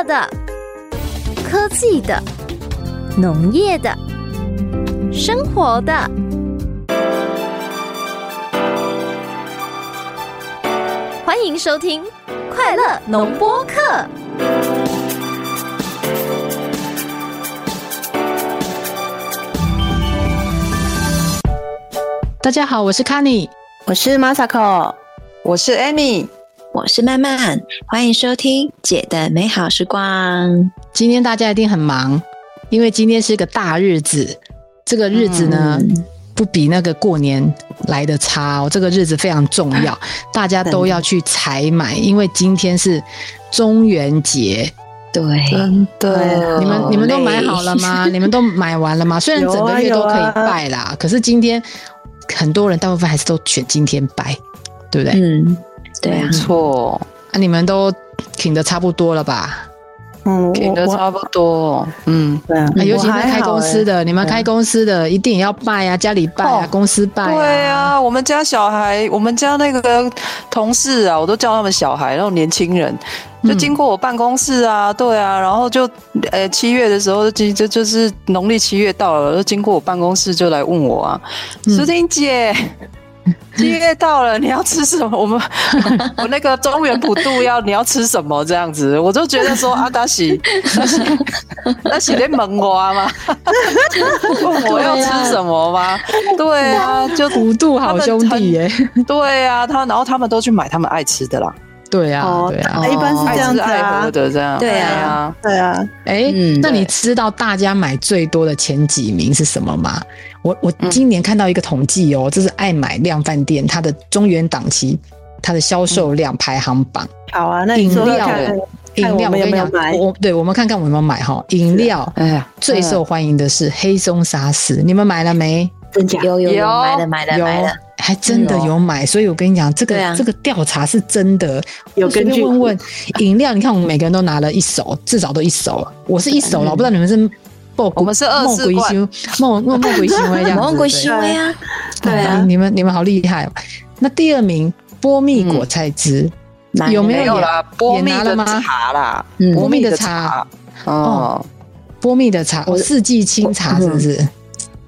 乐的、科技的、农业的、生活的。欢迎收听《快乐农播课》。大家好，我是 Kenny，我是 Masako，我是 Amy，我是曼曼，欢迎收听姐的美好时光。今天大家一定很忙，因为今天是个大日子。这个日子呢，不比那个过年来的差哦。这个日子非常重要，大家都要去采买，因为今天是中元节。对，对，你们你们都买好了吗？你们都买完了吗？虽然整个月都可以拜啦，可是今天很多人大部分还是都选今天拜，对不对？嗯，对啊，没错。啊，你们都挺的差不多了吧？嗯，挺的差不多。嗯，对啊，尤其是开公司的，你们开公司的一定也要拜啊，家里拜啊，公司拜。对啊，我们家小孩，我们家那个同事啊，我都叫他们小孩，那种年轻人，就经过我办公室啊，对啊，然后就呃七月的时候，就就就是农历七月到了，就经过我办公室就来问我啊，淑婷姐。七月到了，你要吃什么？我们 我那个中原普渡要你要吃什么？这样子，我就觉得说阿达喜，那喜在蒙我吗？问我要吃什么吗？对啊，就普渡好兄弟耶。对啊，他然后他们都去买他们爱吃的啦。对啊，对啊，一般是这样子爱喝的这样。对啊，对啊。哎，那你知道大家买最多的前几名是什么吗？我我今年看到一个统计哦，这是爱买量饭店它的中原档期它的销售量排行榜。好啊，那饮料饮料我跟你讲，我对我们看看我们有没有买哈。饮料，哎呀，最受欢迎的是黑松沙士，你们买了没？真假？有有有买了买了买了。还真的有买，所以我跟你讲，这个这个调查是真的。有根据。问问饮料，你看我们每个人都拿了一手，至少都一手。我是一手了，我不知道你们是不？我们是二四罐。梦梦梦鬼行为这样梦鬼行为啊！对啊，你们你们好厉害。那第二名波蜜果菜汁有没有啦？波蜜的茶啦，波蜜的茶哦，波蜜的茶，四季清茶是不是？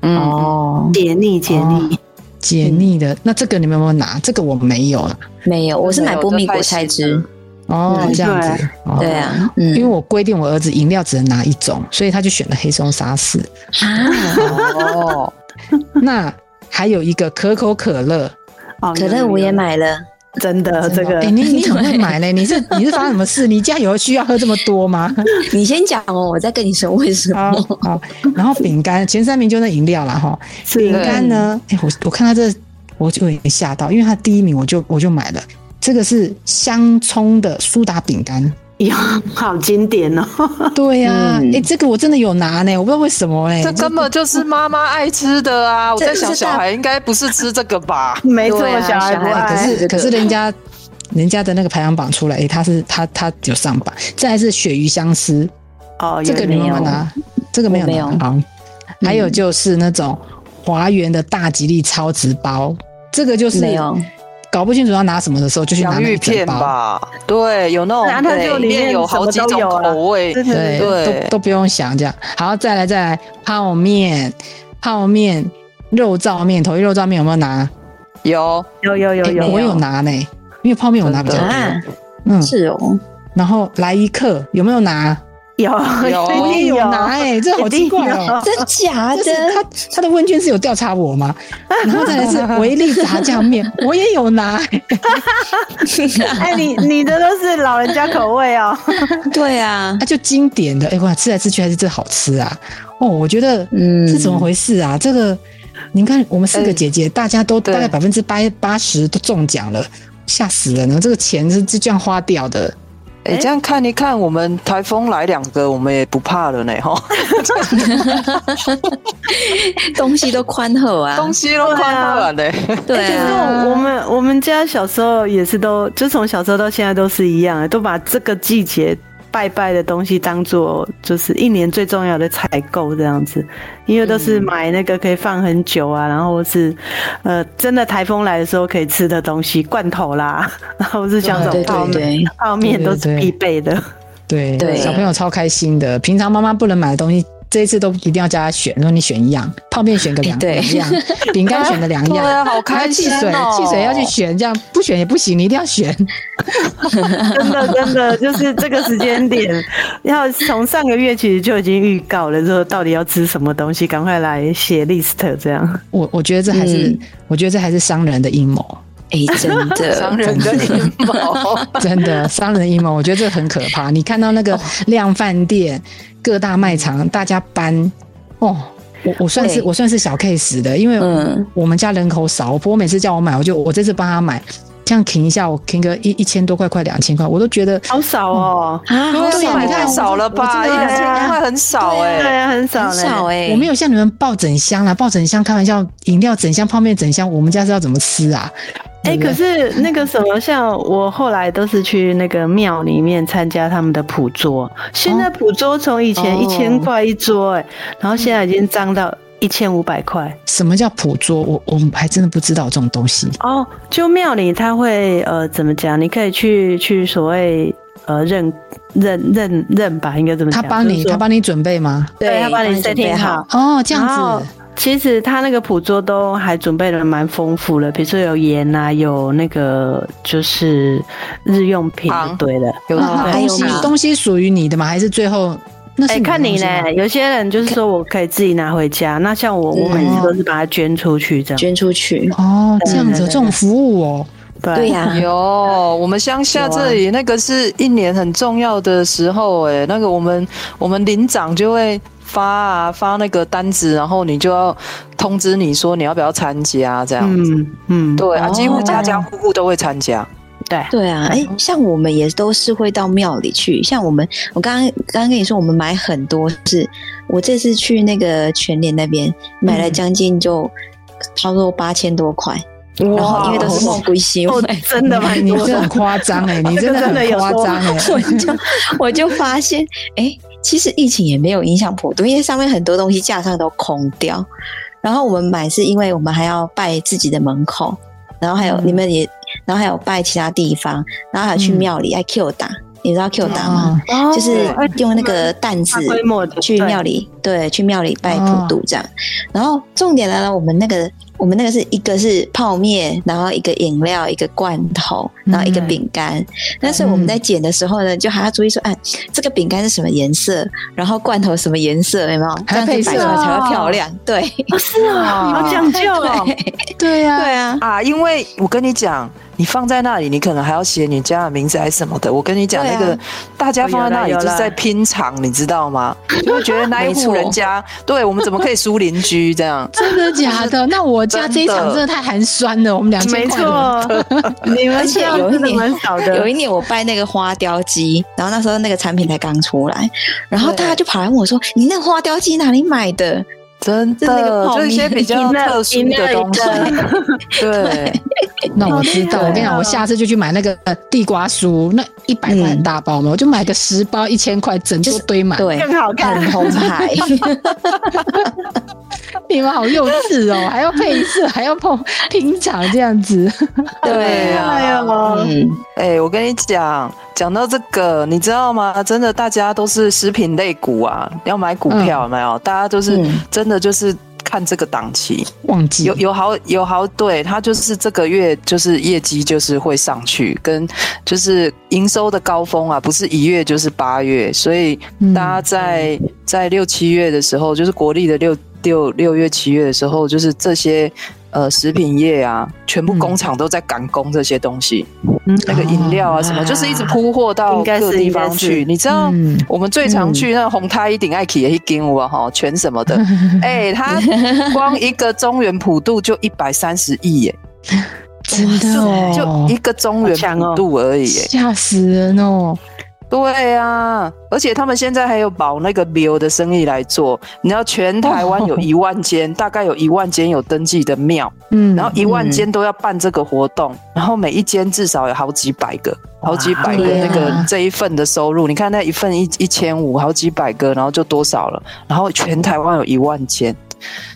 哦，解腻解腻。解腻的那这个你们有没有拿？这个我没有了，没有，我是买波蜜果菜汁。哦，这样子，对啊，因为我规定我儿子饮料只能拿一种，所以他就选了黑松沙士。哦，那还有一个可口可乐，可乐我也买了。真的，这个哎，你你 怎么会买呢？你是你是发生什么事？你家有需要喝这么多吗？你先讲哦，我再跟你说为什么。好，然后饼干前三名就那饮料了哈。饼干呢？哎，我我看到这我就有点吓到，因为他第一名我就我就买了，这个是香葱的苏打饼干。呀，好经典哦！对呀，哎，这个我真的有拿呢，我不知道为什么哎，这根本就是妈妈爱吃的啊！我在想，小孩应该不是吃这个吧？没错，小孩不爱。可是可是人家人家的那个排行榜出来，哎，他是他他有上榜。再是鳕鱼香丝哦，这个没有拿，这个没有没有好。还有就是那种华源的大吉利超值包，这个就是没有。搞不清楚要拿什么的时候，就去拿芋片吧。对，有那种它就，里面有好几种口味，对对，都都不用想这样。好，再来再来，泡面，泡面，肉燥面，头一肉燥面有没有拿？有有有有有，我有拿呢，因为泡面我拿比较多。嗯，是哦。然后来一克有没有拿？有有，我也 有拿哎，这好奇怪哦，真假的？他他的问卷是有调查我吗？然后再来是维力炸酱面，我也有拿。哎，你你的都是老人家口味哦。对啊，他就经典的，哎哇，吃来吃去还是这好吃啊。哦，我觉得嗯是怎么回事啊？这个你看，我们四个姐姐，大家都大概百分之八八十都中奖了，吓死人了！这个钱是是这样花掉的。哎，这样看一看，我们台风来两个，我们也不怕了呢，哈。东西都宽厚啊，东西都宽厚了嘞。对啊，我们我们家小时候也是都，就从小时候到现在都是一样的，都把这个季节。拜拜的东西当做就是一年最重要的采购这样子，因为都是买那个可以放很久啊，然后是呃真的台风来的时候可以吃的东西，罐头啦，然后是像这种泡面，泡面都是必备的。对对小朋友超开心的。平常妈妈不能买的东西，这一次都一定要叫他选，说你选一样，泡面选个两两样，饼干选个两 对啊，样。好还有开心汽水，哦！汽水要去选，这样不选也不行，你一定要选。真的真的就是这个时间点，要从上个月其实就已经预告了，说到底要吃什么东西，赶快来写 list 这样。我我觉得这还是，嗯我觉得这还是商人的阴谋，哎，真的 商的，人的阴谋，真的商人阴谋。我觉得这很可怕。你看到那个量饭店、各大卖场，大家搬哦。我我算是我算是小 case 的，因为嗯我们家人口少，我婆每次叫我买，我就我这次帮她买，这样停一下，我停个一一千多块，快两千块，我都觉得好少哦，啊，好对啊少哦你太少了吧？一两千块很少对哎。啊，很少很。少哎，我没有像你们抱整箱啦，抱整箱开玩笑，饮料整箱、泡面整箱，我们家是要怎么吃啊？哎、可是那个什么，像我后来都是去那个庙里面参加他们的普桌，现在普桌从以前哦。一千块一桌、哎、然后现在已经涨到一千五百块。什么叫普桌？我我还真的不知道这种东西。哦，就庙里他会呃怎么讲？你可以去去所谓呃认认认认吧，应该怎么讲。他帮你，就是他帮你准备吗？对他帮你准备 setting 好。哦，这样然后子。其实他那个捕捉都还准备的蛮丰富的，比如说有盐啊，有那个就是日用品对了。有那哦还东西东西属于你的吗？还是最后那是看你东西吗呢，有些人就是说我可以自己拿回家，那像我，我每次都是把它捐出去这样。捐出去，哦，这样子这种服务哦。对。对呀，有，我们乡下这里那个是一年很重要的时候，哎，那个我们我们领长就会发啊。发那个单子，然后你就要通知你说你要不要参加这样子。嗯嗯，对啊，哦几乎家家户户都会参加。对，对啊，哎，像我们也都是会到庙里去。像我们，我刚刚刚刚跟你说，我们买很多是，我这次去那个全联那边买了将近就差不多八千多块，然后因为都是梦归西，哦，真的蛮多的你这很。夸张哎，你真的真的很夸张哎。我就我就发现，哎，其实疫情也没有影响普渡，因为上面很多东西架上都空掉。然后我们买是因为我们还要拜自己的门口，然后还有、嗯你们也，然后还有拜其他地方，然后还有去嗯庙里爱 Q 打，你知道 Q 打吗？哦就是哎用那个担子去庙里，对，去庙里拜普渡这样。然后重点来了，我们那个我们那个是一个是泡面，然后一个饮料，一个罐头，然后一个嗯饼干。但是我们在剪的时候呢，就还要注意说，哎，这个饼干是什么颜色，然后罐头什么颜色，有没有？这样子还配色摆出来才会漂亮。对，哦是啊，好讲究哦。对呀，对啊，啊，因为我跟你讲，你放在那里，你可能还要写你家的名字还是什么的。我跟你讲，啊那个大家放在那里就是在拼场，你知道吗？就会觉得那一户人家，对我们怎么可以输邻居这样？真的假的？那我家这一场真的太寒酸了，我们两千没。错，你们而且有一年很少的。有一年我拜那个花雕鸡，然后那时候那个产品才刚出来，然后大家就跑来问我说：“你那个花雕鸡哪里买的真的，泡就一些比较特殊的东西。对，那我知道，我跟你讲，我下次就去买那个地瓜酥，那一百块很大包嘛，我就买个十包，一千块，整桌堆？”满。对，更好看很红牌。你们好幼稚哦，还要配色，还要碰拼场这样子。对啊，哎呦，嗯，哎、我跟你讲，讲到这个，你知道吗？真的，大家都是食品类股啊，要买股票有没有？大家都是嗯真的就是看这个档期，忘记。有有好有好，对它就是这个月就是业绩就是会上去，跟就是营收的高峰啊，不是一月就是八月，所以嗯大家在在六七月的时候，就是国历的六六六月七月的时候，就是这些呃食品业啊，全部工厂都在赶工这些东西，那个饮料啊什么，哦就是一直铺货到各地方去。你知道嗯。我们最常去那红太一顶爱奇也一斤我哈全什么的，哎、他光一个中原普渡就一百三十亿耶，真的哦，就一个中原好强哦。普渡而已耶。吓死人哦。对啊，而且他们现在还有保那个庙的生意来做。你知道全台湾有哦一万间，大概有一万间有登记的庙，嗯然后一万间都要办这个活动，然后每一间至少有好几百个，好几百个那个这一份的收入。你看那一份一一千五，好几百个，然后就多少了？然后全台湾有一万间，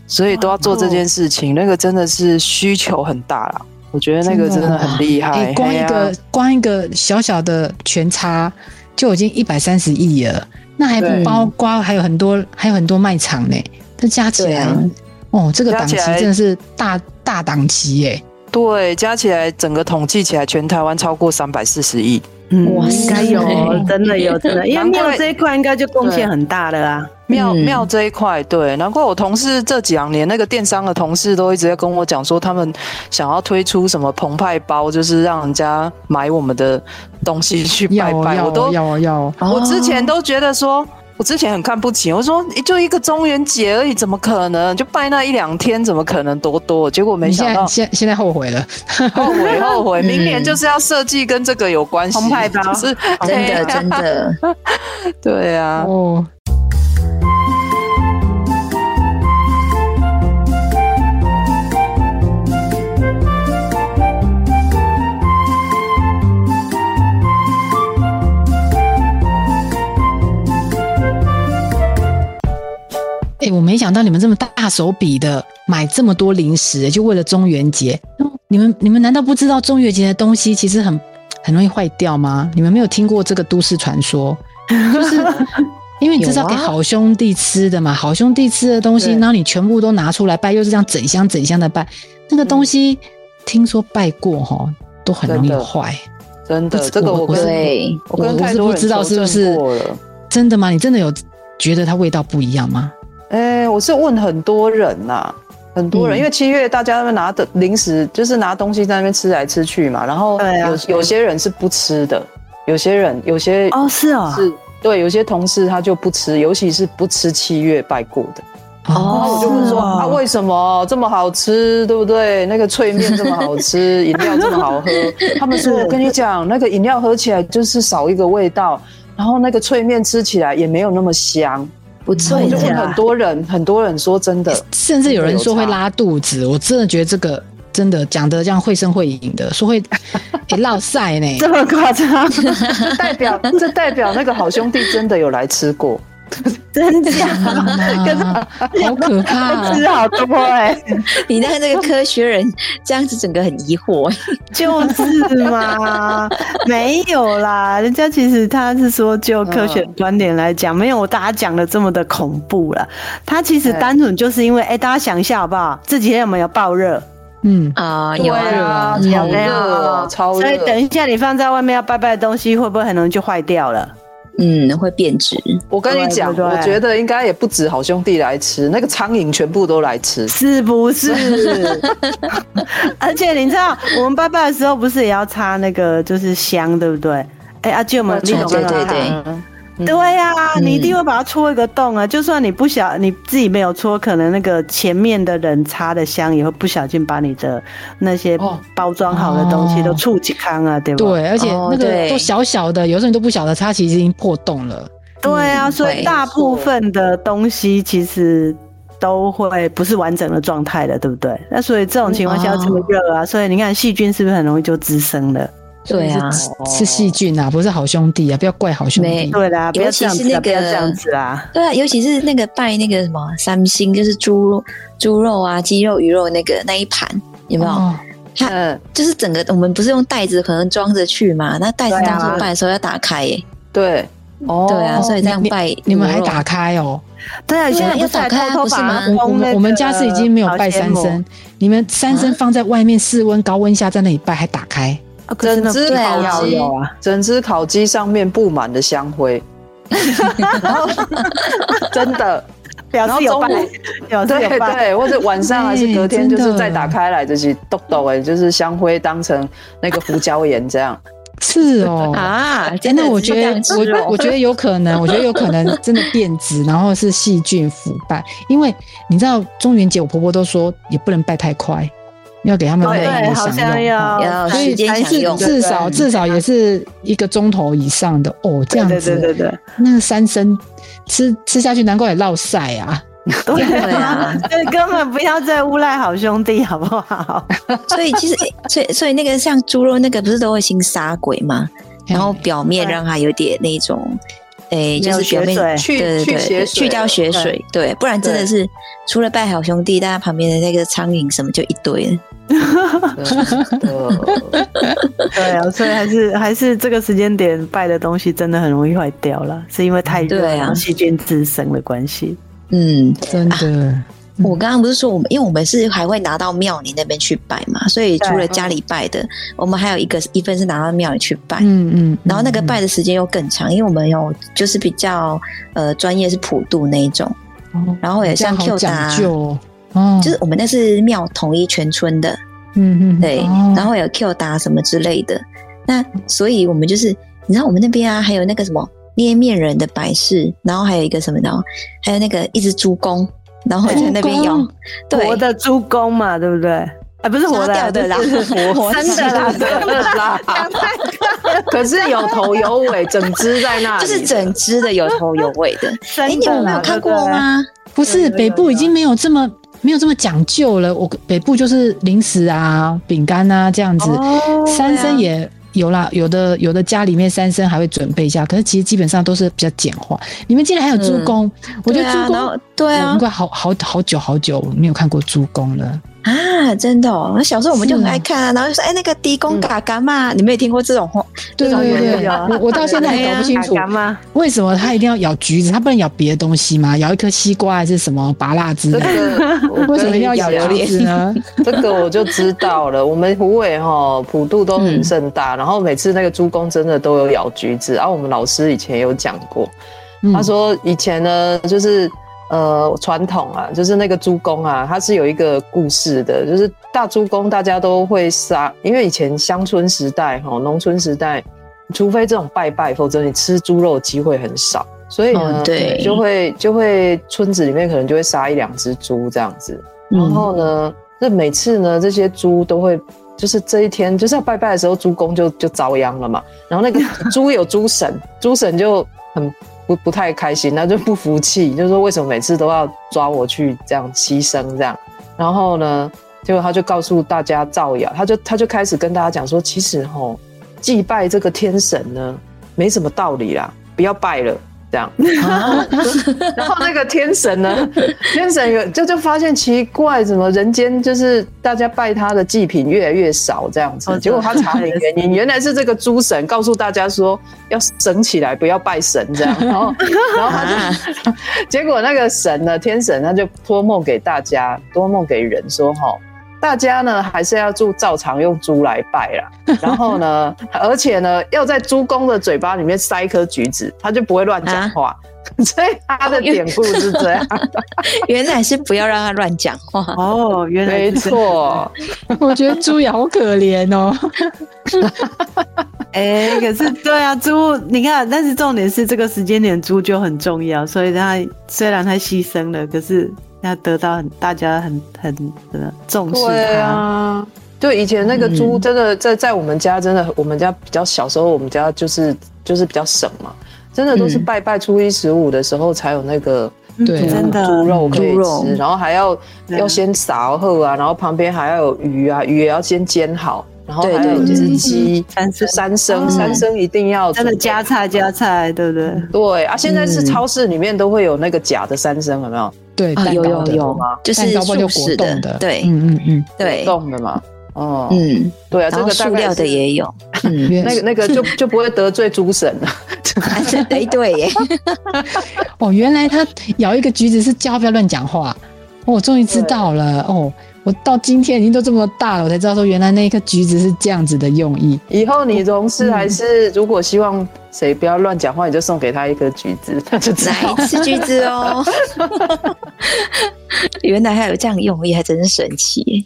所以都要做这件事情，那个真的是需求很大啦。我觉得那个真的很厉害哎，，光一个光一个小小的全差，就已经一百三十亿了，那还不包括还有很多还有很多卖场呢，这加起来，啊哦，这个档期真的是大大档期耶。对，加起来整个统计起来，全台湾超过三百四十亿。嗯，哇应该有塞，真的有，真的，因为难怪庙这一块应该就贡献很大了啊。嗯庙庙这一块，对，难怪我同事这两年那个电商的同事都一直在跟我讲说，他们想要推出什么澎湃包，就是让人家买我们的东西去拜拜。要要我都要要，我之前哦都觉得说，我之前很看不起，我说就一个中元节而已，怎么可能？就拜那一两天，怎么可能多多？结果没想到现现在后悔了，后 悔后悔，嗯明年就是要设计跟这个有关系，澎湃包就是真的真的，对啊，哦。哎、我没想到你们这么大手笔的买这么多零食，就为了中元节。你们你们难道不知道中元节的东西其实很很容易坏掉吗？你们没有听过这个都市传说？就是 因为你这是要给好兄弟吃的嘛，好兄弟吃的东西，对然后你全部都拿出来拜，又是这样整箱整箱的拜，那个东西、听说拜过哈都很容易坏，真的，这个我跟对，我跟我太多人是不知道是不是证过了。真的吗？你真的有觉得它味道不一样吗？哎、我是问很多人呐、很多人，嗯因为七月大家在拿的零食，就是拿东西在那边吃来吃去嘛。然后有有些人是不吃的，有些人有些哦，是哦，是对，有些同事他就不吃，尤其是不吃七月拜过的。然后我就问说、啊，为什么这么好吃，对不对？那个脆面这么好吃，饮料这么好喝。他们说，我跟你讲，那个饮料喝起来就是少一个味道，然后那个脆面吃起来也没有那么香。不错就问很多人，很多人说真的，甚至有人说会拉肚子，我真的觉得这个真的讲的这样绘声绘影的，说会 诶落晒呢。这么夸张，这代表这代表那个好兄弟真的有来吃过。真假？可是 好可怕、吃好多哎，你那个那个科学人这样子，整个很疑惑。就是嘛，没有啦，人家其实他是说就科学观点来讲，没有大家讲的这么的恐怖了。他其实单纯就是因为，哎、大家想一下好不好？这几天有没有爆热？嗯，啊，有啊，有没有超热。所以等一下你放在外面要拜拜的东西，会不会很容易就坏掉了？嗯，会变质。我跟你讲，对对我觉得应该也不止好兄弟来吃，那个苍蝇全部都来吃。是不是？而且你知道，我们拜拜的时候不是也要擦那个就是香，对不对？哎、阿舅们，你懂对吗？对对呀、嗯你一定会把它戳一个洞啊！就算你不小，你自己没有戳，可能那个前面的人插的香也会不小心把你的那些哦包装好的东西哦都触及康啊，对吧？对，而且哦那个都小小的，有时候你都不晓得它其实已经破洞了。对啊，所以大部分的东西其实都会不是完整的状态的，对不对？那所以这种情况下要这么热啊，所以你看细菌是不是很容易就滋生了？对啊，是是细菌啊，不是好兄弟啊，不要怪好兄弟没。对啦，尤其是那个这样子啊！对啊，尤其是那个拜那个什么三星，就是猪肉、猪肉啊、鸡肉、鱼肉那个那一盘，有没有？哦嗯，就是整个我们不是用袋子可能装着去嘛？那袋子当初拜的时候要打开耶、对，哦，对啊，所以这样拜你们还打开哦？对啊，现在要打开不是吗我我们我们家是已经没有拜三牲，你们三牲放在外面室温高温下在那里拜，还打开？整只烤鸡要有啊，整只烤鸡上面布满了香灰 然后真的，表示有拜然后中午，表示有拜。对对，或者晚上还是隔天，就是再打开来就是豆豆哎，就是香灰当成那个胡椒盐这样。是哦。啊，真真的的，我觉得我我觉得有可能，我觉得有可能真的变质，然后是细菌腐败。因为你知道中元节，我婆婆都说也不能拜太快，要给他们慢慢对，好像享用。要要所以时间还是享用至少至少也是一个钟头以上的哦，这样对子。对对对那个三生吃吃下去，难怪也落晒 啊！对对啊，对，根本不要再诬赖好兄弟，好不好？所以其实，所以所以那个像猪肉那个不是都会先杀鬼吗？然后表面让它有点那种，诶，没有就是表面去对对对去血水去掉血对水，对，不然真的是除了拜好兄弟，大家旁边的那个苍蝇什么就一堆了。对啊，所以还是还是这个时间点拜的东西真的很容易坏掉了，是因为太热，对啊。细菌滋生的关系。嗯，真的，我刚刚不是说我们，因为我们是还会拿到庙里那边去拜嘛，所以除了家里拜的，我们还有一个一份是拿到庙里去拜。嗯嗯，然后那个拜的时间又更长，因为我们有就是比较呃专业是普渡那一种，哦然后也像 Q 讲达，究就是我们那是庙统一全村的，嗯嗯，对，哦然后有 Q 达什么之类的。那所以我们就是，你知道我们那边啊，还有那个什么捏面人的摆饰，然后还有一个什么呢？还有那个一只猪公，然后在那边用对活的猪公嘛，对不对？啊，不是活的啊，的啦就是活真的啦，真的啦，可是有头有尾，整只在那里，就是整只的 有头有尾的。哎、真你们没有看过？对不对吗？不是北部已经没有这么没有这么讲究了。我北部就是零食啊、饼干啊这样子，哦三生也有啦，有的有的家里面三生还会准备一下，可是其实基本上都是比较简化。你们竟然还有猪公，我觉得猪公。对啊我应，该好好好久好久没有看过猪公了。啊，真的哦！那小时候我们就很爱看啊，然后就说哎，那个低公嘎嘎嘛，你没有听过这种话？对对对，我我到现在还搞不清楚？为什么他一定要咬橘子，他不能咬别的东西吗？咬一颗西瓜还是什么拔辣之这类的？个 我为什么要咬橘子呢？这个我就知道了。我们虎尾哈普渡都很盛大，然后每次那个猪公真的都有咬橘子。然、后我们老师以前有讲过，嗯他说以前呢就是呃传统啊，就是那个猪公啊，它是有一个故事的，就是大猪公大家都会杀，因为以前乡村时代哈农村时代，除非这种拜拜，否则你吃猪肉的机会很少。所以呢，哦对就会就会村子里面可能就会杀一两只猪这样子，然嗯后呢，这每次呢，这些猪都会，就是这一天就是要拜拜的时候，猪公就就遭殃了嘛。然后那个猪有猪神，猪神就很不不太开心，他就不服气，就说为什么每次都要抓我去这样牺牲这样。然后呢，结果他就告诉大家造谣，他就他就开始跟大家讲说，其实吼祭拜这个天神呢，没什么道理啦，不要拜了。这样，然后那个天神呢？天神有就就发现奇怪，怎么人间就是大家拜他的祭品越来越少这样子。哦结果他查明原因，原来是这个诸神告诉大家说要省起来，不要拜神这样。然后，然后他就，结果那个神呢，天神他就托梦给大家，托梦给人说哈。大家呢还是要住照常用猪来拜啦，然后呢，而且呢要在猪公的嘴巴里面塞一颗橘子，他就不会乱讲话。所以他的典故是这样，原来是不要让他乱讲话。哦，原来没。错。我觉得猪也好可怜哦。哎、可是对啊，猪，你看，但是重点是这个时间点猪就很重要，所以它虽然它牺牲了，可是它得到很大家很很的重视对它。啊，对，以前那个猪真的在在我们家真的，我们家比较小时候，我们家就是就是比较省嘛，真的都是嗯拜拜初一十五的时候才有那个对啊真的。猪肉可以吃，然后还要要先撒后啊，然后旁边还要有鱼啊，鱼也要先煎好，然后对还有一对对只鸡，三生三生哦三生一定要真的加菜加菜，对不对？对啊，现在是嗯。超市里面都会有那个假的三生，有没有？对，啊，有蛋糕的有。吗，就是蛋糕不就素食果冻的，对。嗯嗯嗯，对，冻的嘛。哦，嗯，对啊，这然后个塑料的也有，嗯，原那个那个就就不会得罪猪神了。哎对耶，哦，原来他咬一个橘子是叫他不要乱讲话。哦我终于知道了。哦，我到今天已经都这么大了，我才知道说原来那一颗橘子是这样子的用意。以后你同事还是如果希望谁不要乱讲话，你就送给他一颗橘子，他就知道。来吃橘子哦。原来还有这样用意，还真是神奇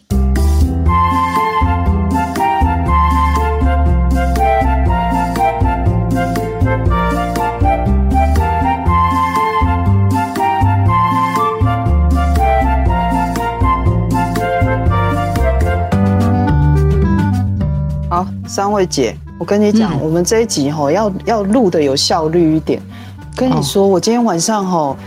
三位姐，我跟你讲，嗯我们这一集吼要要录的有效率一点。跟你说，我今天晚上吼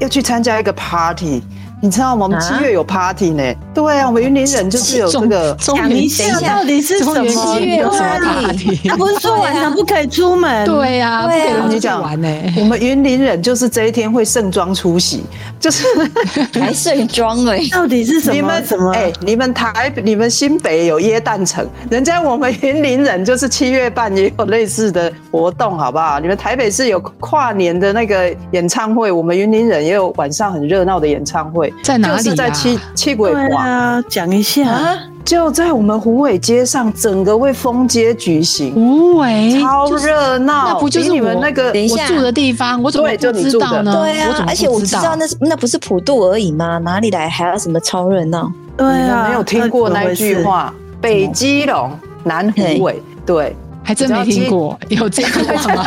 要去参加一个 party，你知道吗？我们七月有 party 呢。对啊，我们云林人就是有这个。讲一下到底是什么？七月有什么 party？不是说晚上不可以出门？对呀，对啊，你讲完呢。我们云林人就是这一天会盛装出席，就是 还盛装哎。到底是什么？你们什么？哎，你们台、你们新北有耶诞城，人家我们云林人就是七月半也有类似的活动，好不好？你们台北市有跨年的那个演唱会，我们云林人也有晚上很热闹的演唱会，在哪里？就是在七七鬼华，讲一下，就在我们虎尾街上，整个为风街举行。虎尾超热闹，那不就是你们那个我住的地方？我怎么不知道呢？对啊，而且我知道那是那不是普渡而已吗？哪里来还要什么超热闹？对啊，没有听过那句话，北基隆，南虎尾，对。还真没听过，有这句话吗？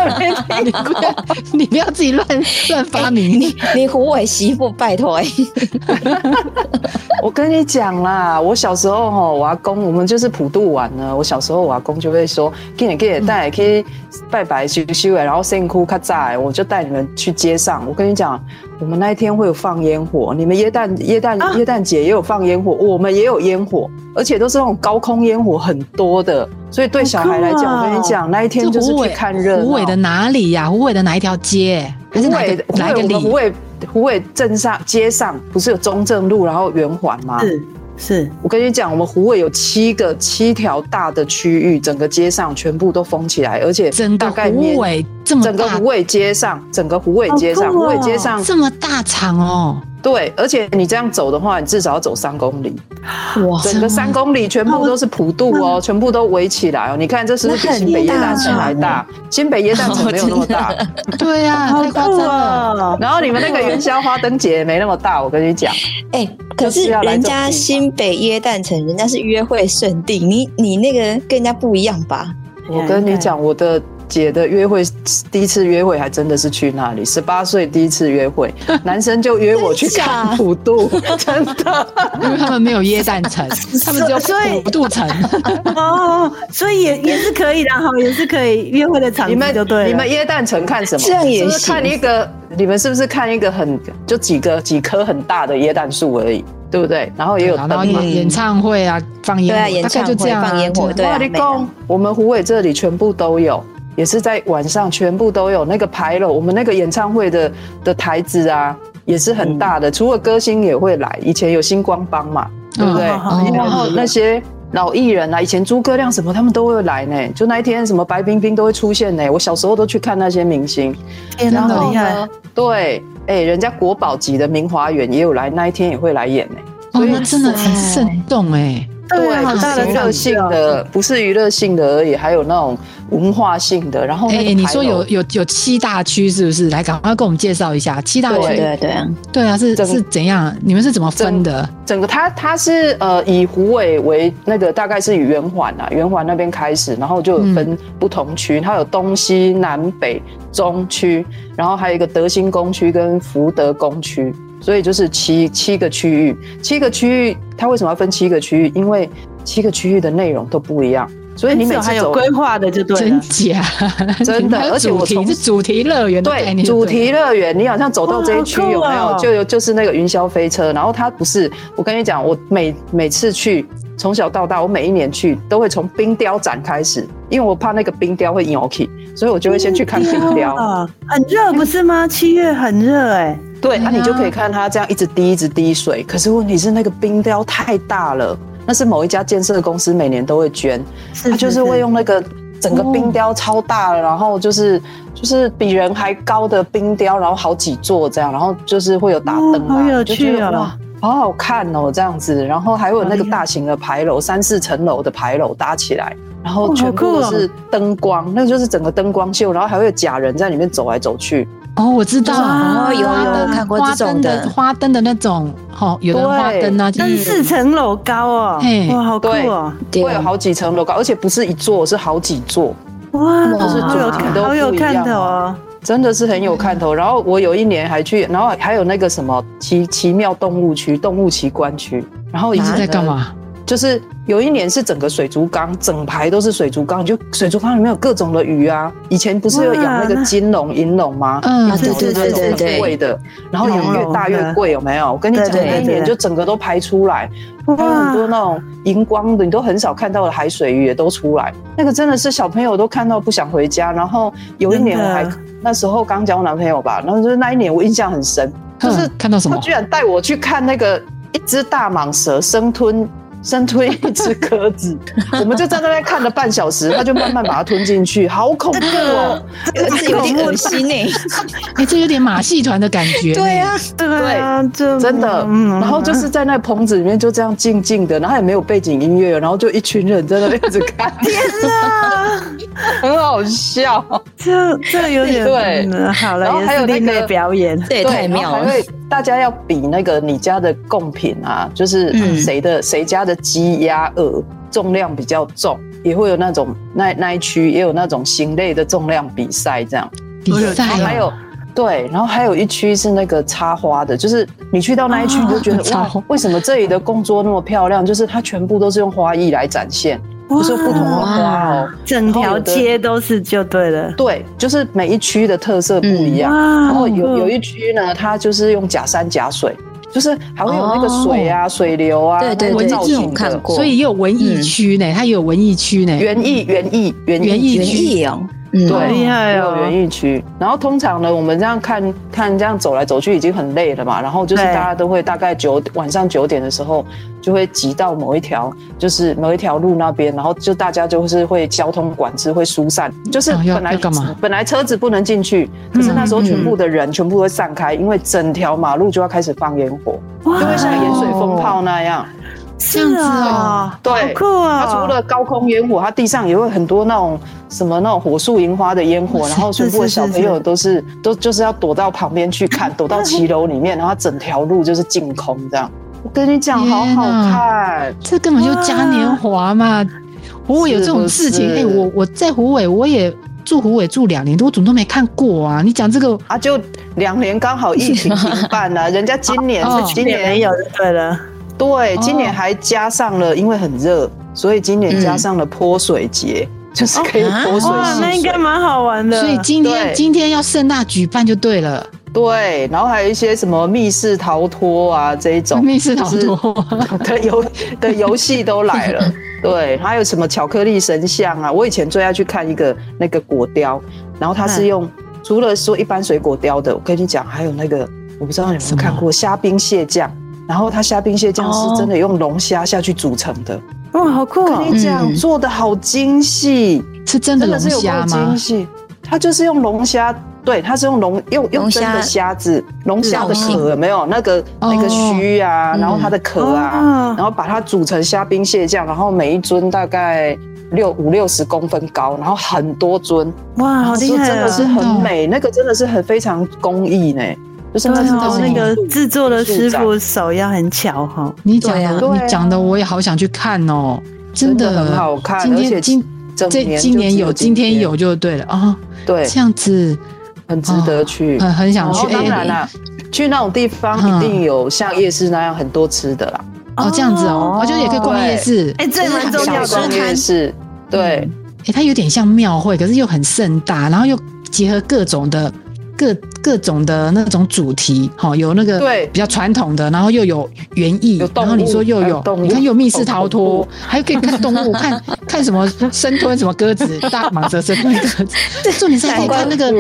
你不要，你不要自己乱 乱发明。你你胡伟媳妇，拜托。我跟你讲啦，我小时候哈，我阿公我们就是普渡完呢。我小时候我阿公就会说，给你给你带去拜拜修修然后辛苦卡在，我就带你们去街上。我跟你讲，我们那一天会有放烟火，你们耶诞耶诞耶诞节也有放烟火，我们也有烟火，而且都是那种高空烟火，很多的。所以对小孩来讲，我跟你讲，那一天就是去看热闹。湖尾的哪里呀？湖尾的哪一条街？还是哪个里？湖尾湖尾镇上街上不是有中正路，然后圆环吗？是是。我跟你讲，我们湖尾有七个七条大的区域，整个街上全部都封起来，而且大概湖尾这么整个湖尾街上，整个湖尾街上，湖尾街上这么大场哦。对，而且你这样走的话，你至少要走三公里。哇，整个三公里全部都是普渡哦，全部都围起来哦。你看，这是不是比新北耶诞城还大？新北耶诞城没有那么大。对呀，太夸张了。然后你们那个元宵花灯节没那么大，我跟你讲。哎，可是人家新北耶诞城，人家是约会圣地，你你那个跟人家不一样吧？我跟你讲，我的。姐的约会，第一次约会还真的是去那里。十八岁第一次约会，男生就约我去看普渡，真的，因为他们没有耶诞城，他们只有普渡城。哦，所以也也是可以的哈，也是可以约会的场。你们就对，你们耶诞城看什么？这样也是看一个，你们是不是看一个很就几个几棵很大的耶诞树而已，对不对？然后也有灯嘛，演唱会啊，放烟火，大概就这样放烟火。对，我们湖尾这里全部都有。也是在晚上，全部都有那个牌楼。我们那个演唱会的的台子啊，也是很大的。除了歌星也会来，以前有星光帮嘛，对不对？然后那些老艺人啊，以前诸葛亮什么，他们都会来呢。就那一天，什么白冰冰都会出现呢。我小时候都去看那些明星，然后呢，对，哎，人家国宝级的明华园也有来，那一天也会来演呢。所以真的很慎重哎。对，不是娱乐性的，不是娱乐性的而已，还有那种文化性的。然后，哎，你说有有有七大区是不是？来，赶快跟我们介绍一下七大区。对对啊，对啊，是是怎样？你们是怎么分的？整个它它是呃以湖尾为那个大概是以圆环啊，圆环那边开始，然后就有分不同区，它有东西南北中区，然后还有一个德兴工区跟福德工区。所以就是七七个区域，七个区域，它为什么要分七个区域？因为七个区域的内容都不一样，所以你每次还有规划的就对真假？真的，而且我从是主题乐园对主题乐园，你好像走到这一区有没有？就有就是那个云霄飞车，然后它不是，我跟你讲，我每每次去，从小到大，我每一年去都会从冰雕展开始，因为我怕那个冰雕会扭起，所以我就会先去看冰雕。很热不是吗？七月很热哎。对，那你就可以看它这样一直滴一直滴水。可是问题是那个冰雕太大了，那是某一家建设公司每年都会捐，他就是会用那个整个冰雕超大了，然后就是就是比人还高的冰雕，然后好几座这样，然后就是会有打灯啊，就觉得哇，好好看哦这样子，然后还有那个大型的牌楼，三四层楼的牌楼搭起来，然后全部都是灯光，那就是整个灯光秀，然后还会有假人在里面走来走去。哦，我知道，哦，有有看过这种的。花灯的那种，哦，有的花灯啊，三四层楼高哦，哇，好酷哦，会有好几层楼高，而且不是一座，是好几座，哇，就是好有好有看头哦，真的是很有看头。然后我有一年还去，然后还有那个什么奇奇妙动物区、动物奇观区，然后一直在干嘛？就是有一年是整个水族缸，整排都是水族缸，就水族缸里面有各种的鱼啊。以前不是有养那个金龙、银龙吗？嗯对对对对对很贵的，然后养越大越贵，有没有？我跟你讲，那一年就整个都排出来，还有很多那种荧光的，你都很少看到的海水鱼也都出来。那个真的是小朋友都看到不想回家。然后有一年我还那时候刚交男朋友吧，然后就是那一年我印象很深，就是嗯看到什么他居然带我去看那个一只大蟒蛇生吞。生吞一只鸽子，我们就在那边看了半小时，他就慢慢把它吞进去，好恐怖哦！这个是有点恶心哎。哎、这有点马戏团的感觉。对啊，，对啊，就真的，嗯然后就是在那棚子里面就这样静静的，然后也没有背景音乐，然后就一群人在那边一直看，天啊，很好笑。这这有点对嗯好了，然后还有那个表演，这也太妙了。大家要比那个你家的贡品啊，就是嗯谁的谁家的鸡鸭鹅重量比较重，也会有那种那那一区也有那种禽类的重量比赛这样。比赛还有哦，对，然后还有一区是那个插花的，就是你去到那一区，你就觉得、哇，为什么这里的工作那么漂亮？就是它全部都是用花艺来展现，不是不同的花哦。整条街都是就对了。对，就是每一区的特色不一样。哇然后有有一区呢，它就是用假山假水，就是还会有那个水啊、水流啊，对对对这种造型的。看过。所以也有文艺区呢，它也有文艺区呢。园艺、园艺、园园艺园区。艺哦，嗯，对，厉害哦。园艺区。然后通常呢，我们这样看看这样走来走去已经很累了嘛，然后就是大家都会大概九晚上九点的时候就会挤到某一条就是某一条路那边，然后就大家就是会交通管制会疏散，就是本来要干嘛？本来车子不能进去，可是那时候全部的人全部会散开，因为整条马路就要开始放烟火，就会像盐水风炮那样。这样子哦，对，好酷啊！它除了高空烟火，它地上也会很多那种什么那种火树银花的烟火，然后全部的小朋友都是都就是要躲到旁边去看，躲到骑楼里面，然后整条路就是净空这样。我跟你讲，好好看，这根本就嘉年华嘛！虎尾有这种事情，哎、我我在虎尾，我也住湖尾住两年多，我怎么都没看过啊？你讲这个，啊！就两年刚好疫情停办了、人家今年哦是今年没有就对了。对，今年还加上了，因为很热，所以今年加上了泼水节，就是可以泼水哇，那戏水应该。蛮好玩的。所以今天今天要盛大举办就对了，对，然后还有一些什么密室逃脱啊这一种，密室逃脱，的游的游戏都来了。对，还有什么巧克力神像啊？我以前最爱去看一个那个果雕，然后它是用、除了说一般水果雕的，我跟你讲，还有那个我不知道你有没有看过虾兵蟹酱，然后它虾兵蟹酱是真的用龙虾下去煮成的。哇，好酷哦。跟！你讲，嗯。做的好精细，是真的龙真的是有够虾吗？精？细。它就是用龙虾，对，它是用龙用用虾真的虾子，龙虾的壳有没有？那个哦。那个须啊，然后它的壳啊，哦。然后把它煮成虾兵蟹酱，然后每一尊大概六五六十公分高，然后很多尊，哇，好厉害啊！真的是很美，那个真的是很非常工艺呢，就是那对是都是，哦那个制作的师傅手要很巧哈。你讲的，你讲的，我也好想去看哦，真真的很好看今而且天今这今年有，今天天有就对了啊，对，这样子很值得去。很很想去。哎当然啦，去那种地方嗯一定有像夜市那样很多吃的啦。哦，这样子哦，哦我觉得也可以逛夜市。哎，这蛮重要逛。夜市，对，哎，它有点像庙会，可是又很盛大，然后又结合各种的各各种的那种主题，哈，有那个对。比较传统的，然后又有园艺然后你说又有有你看又有密室逃好脱恐，还可以看动物，看看什么生吞什么鸽子，大蟒蛇生吞鸽子，重点是可以看那个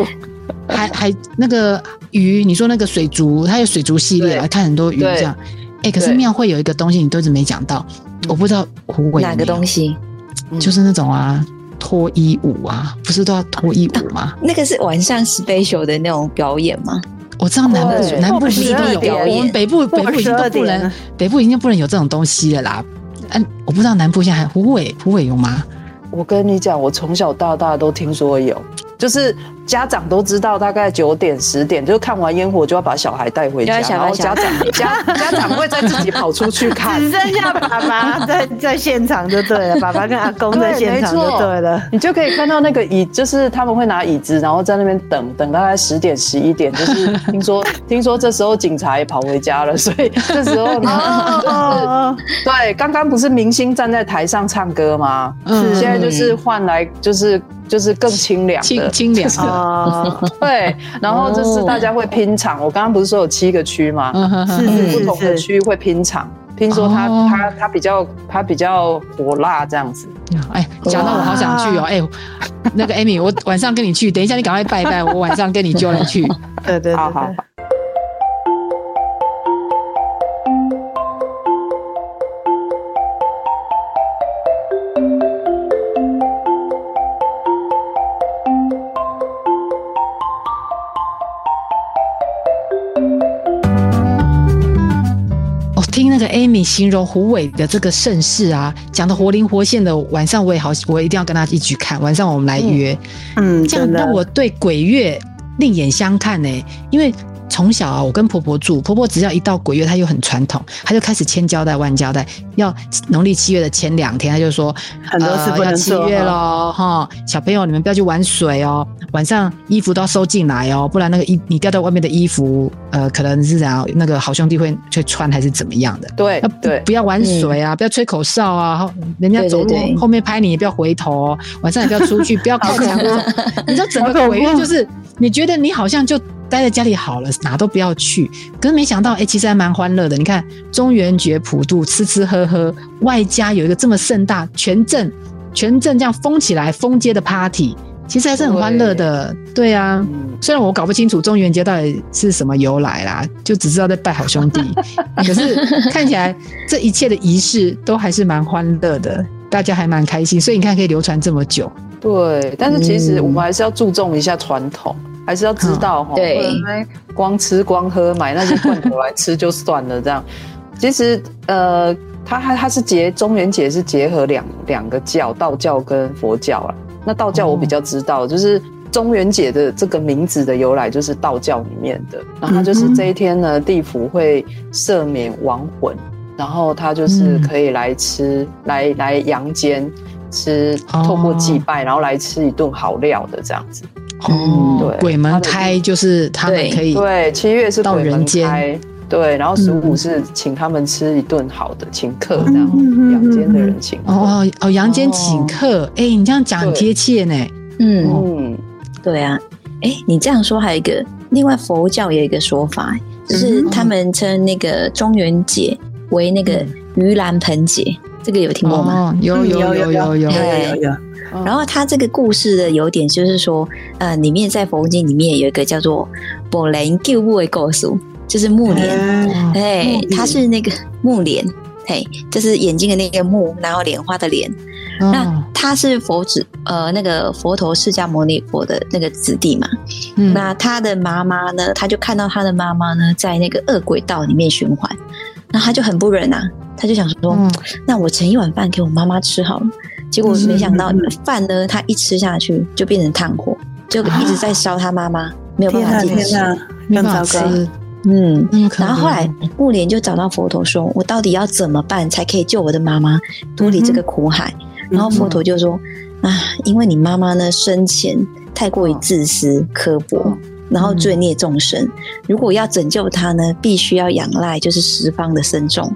海海那个鱼，你说那个水族，它有水族系列，看很多鱼对这样。哎，可是对。庙会有一个东西你都一直没讲到，我不知道虎尾有哪个东西？就是那种啊脱衣舞啊，不是都要脱衣舞吗？那个是晚上 special 的那种表演吗？我知道南部南部不一定12有，点我们北部北部已经都不能，北部已经不能有这种东西了啦。嗯，我不知道南部现在还虎尾虎尾有吗？我跟你讲，我从小到大都听说有，就是家长都知道，大概九点十点就看完烟火就要把小孩带回家，然后家长家家长会再自己跑出去看只。剩下爸爸在在现场就对了，爸爸跟阿公在对现场就对了。你就可以看到那个椅，就是他们会拿椅子，然后在那边等等，大概十点十一点，就是听说 听说这时候警察也跑回家了，所以这时候呢，哦，对，刚刚不是明星站在台上唱歌吗？嗯现在就是换来就是就是更清凉清的。清凉的，哦，对，然后就是大家会拼场。我刚刚不是说有七个区吗？是不同的区会拼场，听说他哦他他比较他比较火辣这样子。哎，讲到我好想去哦，哎，那个 Amy，我晚上跟你去，等一下你赶快拜拜，我晚上跟你揪人去。对对对好好 Amy 形容胡伟的这个盛世啊，讲的活灵活现的，晚上我也好，我一定要跟他一起看。晚上我们来约，嗯，这样让，我对鬼月另眼相看呢、因为从小啊，我跟婆婆住，婆婆只要一到鬼月，她又很传统，她就开始千交代万交代，要农历七月的前两天，她就说很多事不呃、要七月喽哈，小朋友你们不要去玩水哦，晚上衣服都要收进来哦，不然那个衣你掉在外面的衣服，呃，可能是怎样，那个好兄弟会去穿还是怎么样的。对对不要玩水啊，不要吹口哨啊，人家走路对后面拍你也不要回头哦，晚上也不要出去，不要靠墙。你知道整个鬼月就是，你觉得你好像就待在家里好了，哪都不要去。可是没想到，哎、其实还蛮欢乐的。你看中元节普渡，吃吃喝喝，外加有一个这么盛大，全镇全镇这样封起来封街的 party，其实还是很欢乐的。对啊，嗯，虽然我搞不清楚中元节到底是什么由来啦，就只知道在拜好兄弟，可是看起来这一切的仪式都还是蛮欢乐的，大家还蛮开心，所以你看可以流传这么久。对。但是其实嗯我们还是要注重一下传统，还是要知道哈，对不能哎光吃光喝，买那些罐头来吃就算了这样。其实呃，它还它是结中元节是结合两两个教，道教跟佛教啊。那道教我比较知道，就是中元节的这个名字的由来就是道教里面的，然后它就是这一天呢，地府会赦免亡魂，然后他就是可以来吃，来来阳间吃，哦透过祭拜，然后来吃一顿好料的这样子。哦，对鬼门开就是他们可以对，七月是到鬼门人间。开，对，然后十五嗯是请他们吃一顿好的，请客这样，嗯阳间的人请客。哦哦，阳间请客，哎、你这样讲很贴切呢。嗯，嗯，对啊。哎，你这样说还有一个，另外佛教有一个说法，就是他们称那个中元节为那个盂兰盆节，这个有听过吗？哦，有嗯有有有有有有。有，然后他这个故事的有点就是说，呃，里面在佛经里面有一个叫做“宝莲救不为故事”，就是木莲，嗯哎木莲，它是那个木莲，嘿，就是眼睛的那个木，然后莲花的莲。那哦他是佛子，呃，那个佛陀释迦牟尼佛的那个子弟嘛。嗯。那他的妈妈呢，他就看到他的妈妈呢，在那个恶鬼道里面循环，那他就很不忍啊，他就想说，嗯那我盛一碗饭给我妈妈吃好了。结果没想到饭呢，他一吃下去就变成炭火，就一直在烧他妈妈，没有办法进食。天哪，没办法更糟糕。吃，嗯，然后后来怜木莲就找到佛陀说：“我到底要怎么办才可以救我的妈妈？脱离这个苦海？”然后佛陀就说：“啊，因为你妈妈呢生前太过于自私刻薄，然后罪孽众生，如果要拯救他呢，必须要仰赖就是十方的僧众。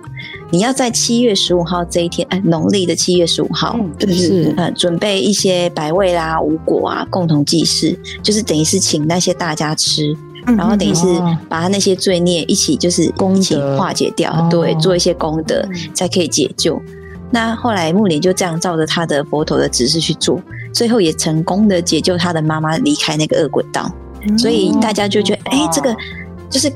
你要在七月十五号这一天，哎，农历的七月十五号，嗯对是呃，准备一些百味啦、五果啊，共同祭祀，就是等于是请那些大家吃，嗯然后等于是哦把他那些罪孽一起就是功德。一起化解掉，哦。对，做一些功德才可以解救。那后来木莲就这样照着他的佛陀的指示去做，最后也成功的解救他的妈妈离开那个恶鬼道，所以大家就觉得，哎、哇这个就是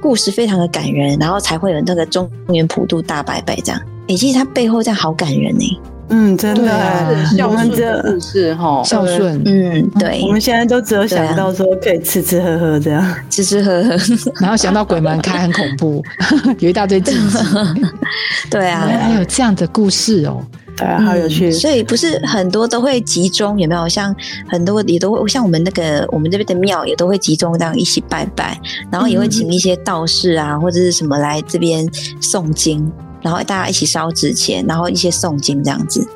故事非常的感人，然后才会有那个中原普渡大拜拜这样。哎、其实它背后这样好感人呢、嗯，真的，孝顺的我们这故事哈，孝顺，嗯，对我，们现在都只有想到说可以吃吃喝喝这样。吃吃喝喝，然后想到鬼门开很恐怖，有一大堆禁忌，对啊，原来还有这样的故事哦。对啊，好有趣。所以不是很多都会集中，有没有？像很多也都会，像我们那个我们这边的庙也都会集中这样一起拜拜，然后也会请一些道士啊或者是什么来这边诵经，然后大家一起烧纸钱，然后一些诵经这样子。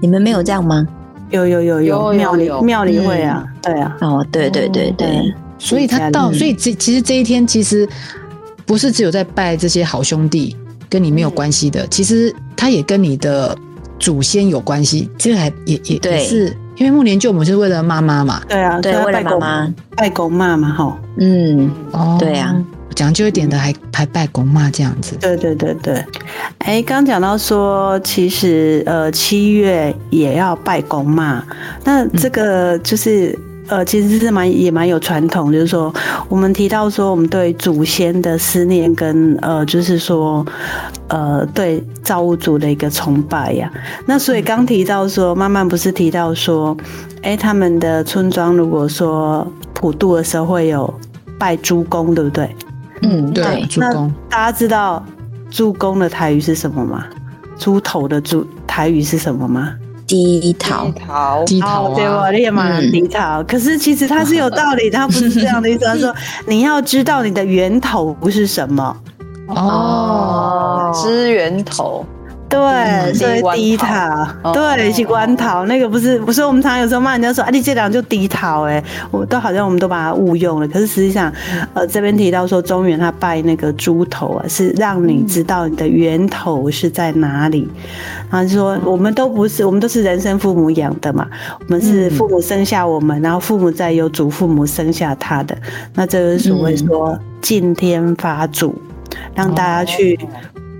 你们没有这样吗？有有有有庙里庙里会啊，对啊，哦，对对对对，所以他到，所以这其实这一天其实不是只有在拜这些好兄弟，跟你没有关系的，其实他也跟你的祖先有关系。这个还也也对也是因为木莲救母是为了妈妈嘛，对啊，对为了妈妈拜公妈嘛，哈，嗯，哦，对啊，讲究一点的还还拜公妈这样子。对对对对。哎，刚讲到说，其实呃七月也要拜公妈，那这个就是。呃，其实是蛮也蛮有传统，就是说，我们提到说，我们对祖先的思念跟呃，就是说，呃，对造物主的一个崇拜呀。那所以刚提到说，慢慢不是提到说，哎，他们的村庄如果说普渡的时候会有拜猪公，对不对？嗯，对对，，助攻大家知道猪公的台语是什么吗？猪头的猪台语是什么吗？低桃，好，低头哦对啊我，立马嗯。低头。可是其实它是有道理的，它不是这样的意思。他说 你要知道你的源头是什么，哦，知源头，对，所以低头，哦对，是关桃。那个不是，不是我们常常有时候骂人家说啊，你这两就低头，哎，我都好像我们都把它误用了。可是实际上，呃，这边提到说中原他拜那个猪头啊，是让你知道你的源头是在哪里。然后就说我们都不是，我们都是人生父母养的嘛，我们是父母生下我们，然后父母再由祖父母生下他的，那这个所谓说敬天法祖，让大家去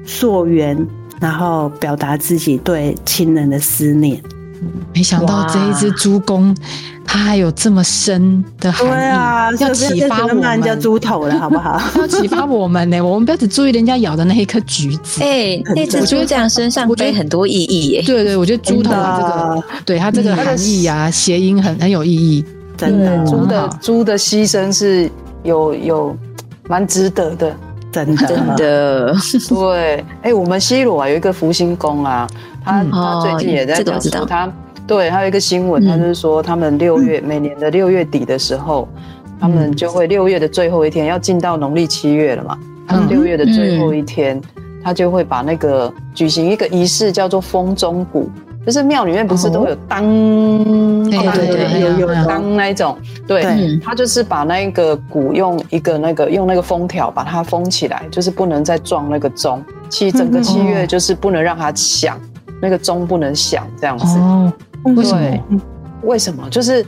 溯源，然后表达自己对亲人的思念。没想到这一只猪公，它还有这么深的含义，对啊，要启发我要骂人家，猪头了，好不好？要启发我们呢。我们不要只注意人家咬的那一颗橘子。哎，那只猪这样身上我觉得背很多意义耶。对对，我觉得猪头的这真个，对它这个含义啊，谐音很很有意义。真的，嗯猪的好猪的牺牲是有有蛮值得的。真的，真的，对，哎、我们西鲁啊有一个福星宫啊，他、嗯。他最近也在讲说他，对，还有一个新闻，嗯。他就是说他们六月、每年的六月底的时候，他们就会六月的最后一天要进到农历七月了嘛，他们嗯六月的最后一天，他就会把那个举行一个仪式叫做风中鼓。就是庙里面不是都有当对对对有有有当那一种，对他就是把那个鼓用一个那个用那个封条把它封起来，就是不能再撞那个钟，七整个七月就是不能让它响，那个钟不能响这样子。哦，为什对么？为什么？就是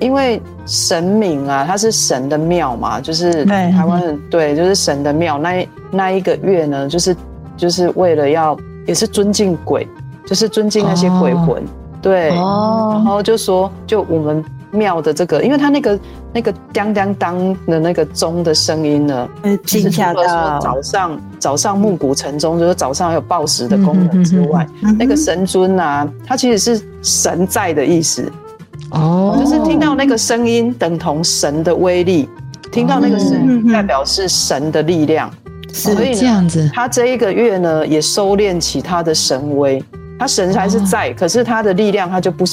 因为神明啊，它是神的庙嘛，就是台湾人对，就是神的庙。那一那一个月呢，就是就是为了要也是尊敬鬼，就是尊敬那些鬼魂，对。然哦，后就说，就我们庙的这个，因为他那个那个当当当的那个钟的声音呢，呃就是除惊吓了早上早上暮鼓晨钟，就是早上有报时的功能之外，那个神尊啊，它其实是神在的意思，哦，就是听到那个声音等同神的威力，听到那个声嗯音代表是神的力量，是所以呢这样子，他这一个月呢也收敛起他的神威，他神还是在，可是他的力量他就不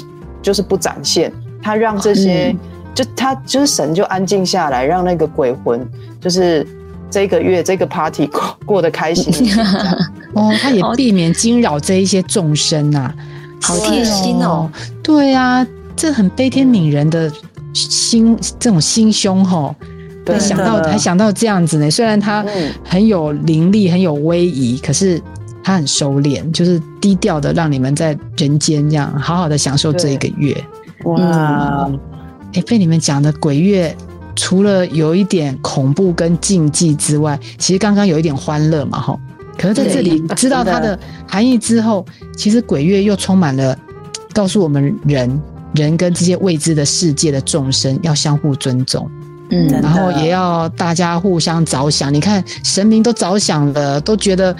就是不展现，他让这些、就他就是神就安静下来，让那个鬼魂就是这个月这个 party 过过得开心 哦，他也避免惊扰这一些众生呐、好贴心哦。对啊，这很悲天悯人的心，这种心胸吼。对。还想到还想到这样子呢，虽然他嗯。很有灵力，很有威仪，可是他很收敛，就是低调的让你们在人间这样好好的享受这一个月。哇，哎，被你们讲的鬼月，除了有一点恐怖跟禁忌之外，其实刚刚有一点欢乐嘛，吼。可是在这里知道它的含义之后，其实鬼月又充满了告诉我们人人跟这些未知的世界的众生要相互尊重，嗯然后也要大家互相着想。你看神明都着想了，都觉得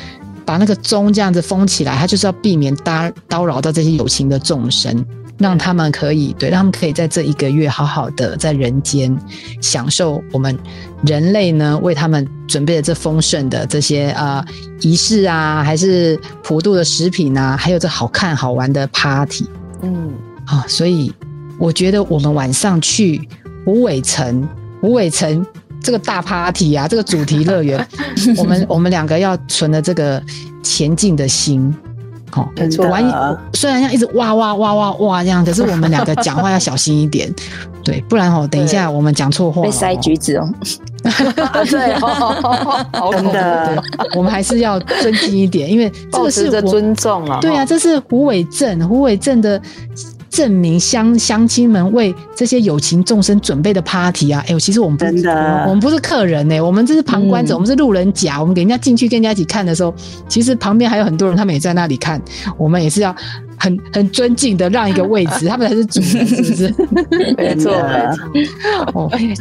把那个钟这样子封起来，他就是要避免打叨扰到这些有情的众生。让他们可以对，让他们可以在这一个月好好的在人间享受我们人类呢为他们准备的这丰盛的这些呃仪式啊，还是普渡的食品啊，还有这好看好玩的 party 嗯，啊，所以我觉得我们晚上去虎尾城，虎尾城这个大 party 啊，这个主题乐园，我们我们两个要存了这个前进的心。好，玩虽然要一直哇哇哇哇哇这样，可是我们两个讲话要小心一点，对，不然哦，等一下我们讲错话被塞哦橘子哦。对真的我们还是要尊敬一点，因为这保个是尊重啊。对啊，这是胡伟正，胡伟正的证明乡乡亲们为这些有情众生准备的 party 啊！哎呦，其实我们不真的我们不是客人呢、我们这是旁观者，嗯我们是路人甲。我们给人家进去跟人家一起看的时候，其实旁边还有很多人，他们也在那里看，我们也是要很很尊敬的让一个位置，他们才是主人，是不是？没错。哦，哎、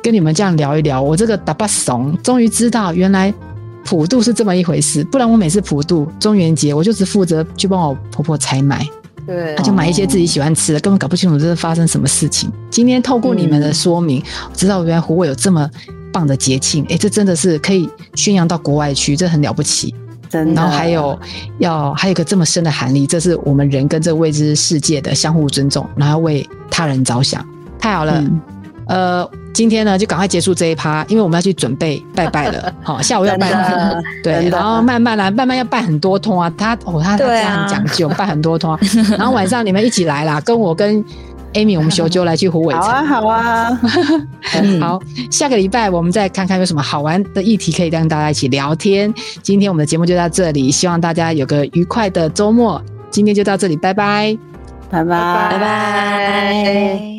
跟你们这样聊一聊，我这个打巴怂终于知道原来普渡是这么一回事。不然我每次普渡中元节，我就只负责去帮我婆婆采买，对他，就买一些自己喜欢吃的，根本搞不清楚这是发生什么事情。今天透过你们的说明，我知道原来虎尾有这么棒的节庆，哎、这真的是可以宣扬到国外去，这很了不起。真的。然后还有要还有一个这么深的含义，这是我们人跟这未知世界的相互尊重，然后为他人着想，太好了。嗯呃，今天呢就赶快结束这一趴，因为我们要去准备拜拜了。好、下午要拜拜的，对，然后慢慢来，慢慢要拜很多通啊。他哦，他他这样很讲究，拜很多通啊。然后晚上你们一起来啦，跟我跟 Amy 我们修就来去虎尾城。好啊，好啊，嗯，好，下个礼拜我们再看看有什么好玩的议题可以跟大家一起聊天。今天我们的节目就到这里，希望大家有个愉快的周末。今天就到这里，拜拜。拜拜拜拜。